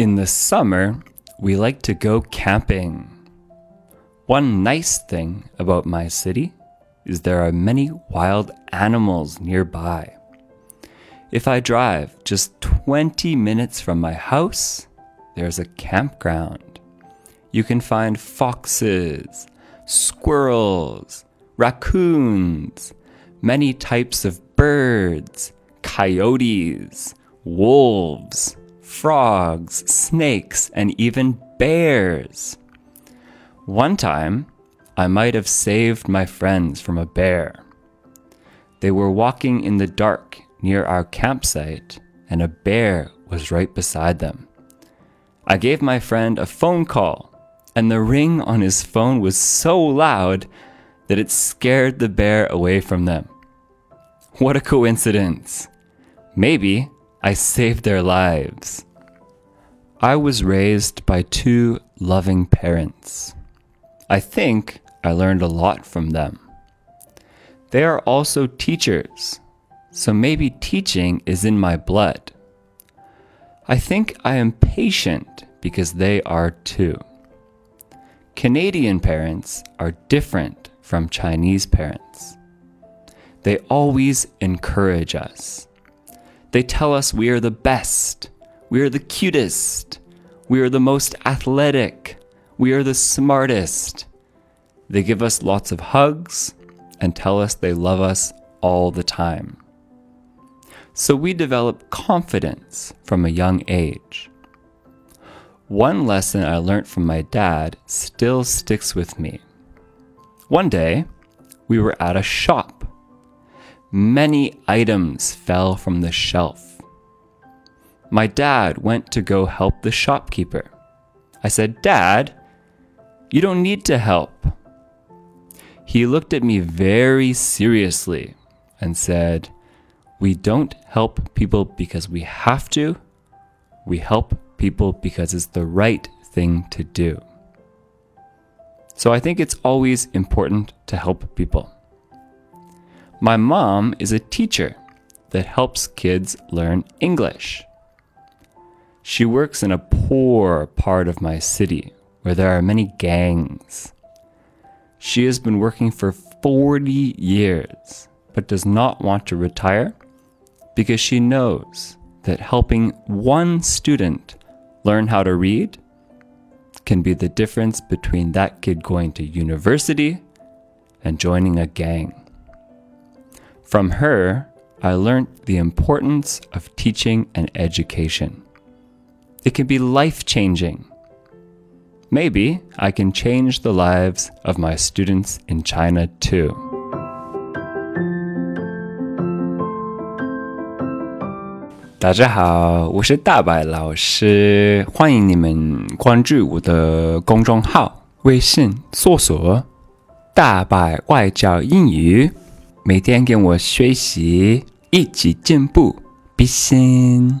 In the summer, we like to go camping. One nice thing about my city is there are many wild animals nearby. If I drive just 20 minutes from my house, there's a campground. You can find foxes, squirrels, raccoons, many types of birds, coyotes, wolves, frogs, snakes, and even bears. One time, I might have saved my friends from a bear. They were walking in the dark near our campsite, and a bear was right beside them. I gave my friend a phone call, and the ring on his phone was so loud that it scared the bear away from them. What a coincidence! Maybe I saved their lives. I was raised by two loving parents. I think I learned a lot from them. They are also teachers, so maybe teaching is in my blood. I think I am patient because they are too. Canadian parents are different from Chinese parents. They always encourage us. They tell us we are the best, we are the cutest, we are the most athletic, we are the smartest. They give us lots of hugs and tell us they love us all the time. So we develop confidence from a young age. One lesson I learned from my dad still sticks with me. One day, we were at a shop. Many items fell from the shelf. My dad went to go help the shopkeeper. I said, Dad, you don't need to help. He looked at me very seriously and said, We don't help people because we have to. We help people because it's the right thing to do. So I think it's always important to help people. My mom is a teacher that helps kids learn English. She works in a poor part of my city where there are many gangs. She has been working for 40 years but does not want to retire because she knows that helping one student learn how to read can be the difference between that kid going to university and joining a gang. From her, I learned the importance of teaching and education. It can be life changing. Maybe I can change the lives of my students in China too. 大家好，我是大白老师，欢迎你们关注我的公众号，微信搜索“大白外教英语”， 每天跟我学习，一起进步，比心。